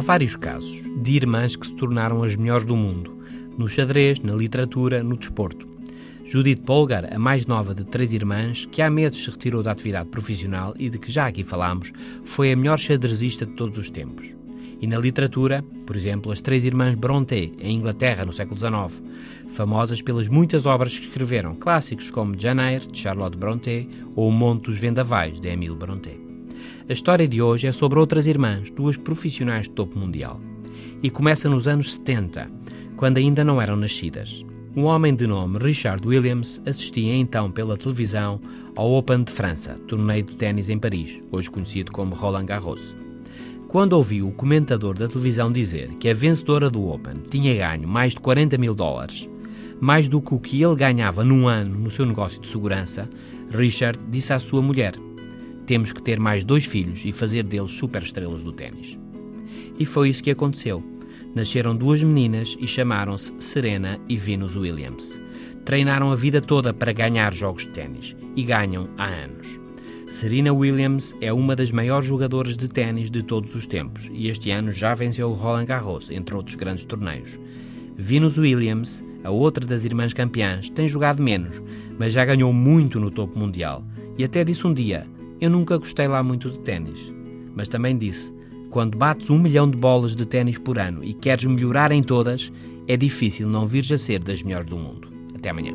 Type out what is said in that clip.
vários casos de irmãs que se tornaram as melhores do mundo, no xadrez, na literatura, no desporto. Judith Polgar, a mais nova de três irmãs, que há meses se retirou da atividade profissional e de que já aqui falámos, foi a melhor xadrezista de todos os tempos. E na literatura, por exemplo, as três irmãs Brontë, em Inglaterra, no século XIX, famosas pelas muitas obras que escreveram, clássicos como Jane Eyre, de Charlotte Brontë, ou O Monte dos Vendavais, de Émile Brontë. A história de hoje é sobre outras irmãs, duas profissionais de topo mundial. E começa nos anos 70, quando ainda não eram nascidas. Um homem de nome Richard Williams assistia então pela televisão ao Open de França, torneio de ténis em Paris, hoje conhecido como Roland Garros. Quando ouviu o comentador da televisão dizer que a vencedora do Open tinha ganho mais de 40 mil dólares, mais do que o que ele ganhava num ano no seu negócio de segurança, Richard disse à sua mulher: Temos que ter mais dois filhos e fazer deles superestrelas do ténis. E foi isso que aconteceu. Nasceram duas meninas e chamaram-se Serena e Venus Williams. Treinaram a vida toda para ganhar jogos de ténis e ganham há anos. Serena Williams é uma das maiores jogadoras de ténis de todos os tempos e este ano já venceu o Roland Garros, entre outros grandes torneios. Venus Williams, a outra das irmãs campeãs, tem jogado menos, mas já ganhou muito no topo mundial e até disse um dia: Eu nunca gostei lá muito de ténis. Mas também disse: quando bates um milhão de bolas de ténis por ano e queres melhorar em todas, é difícil não vires a ser das melhores do mundo. Até amanhã.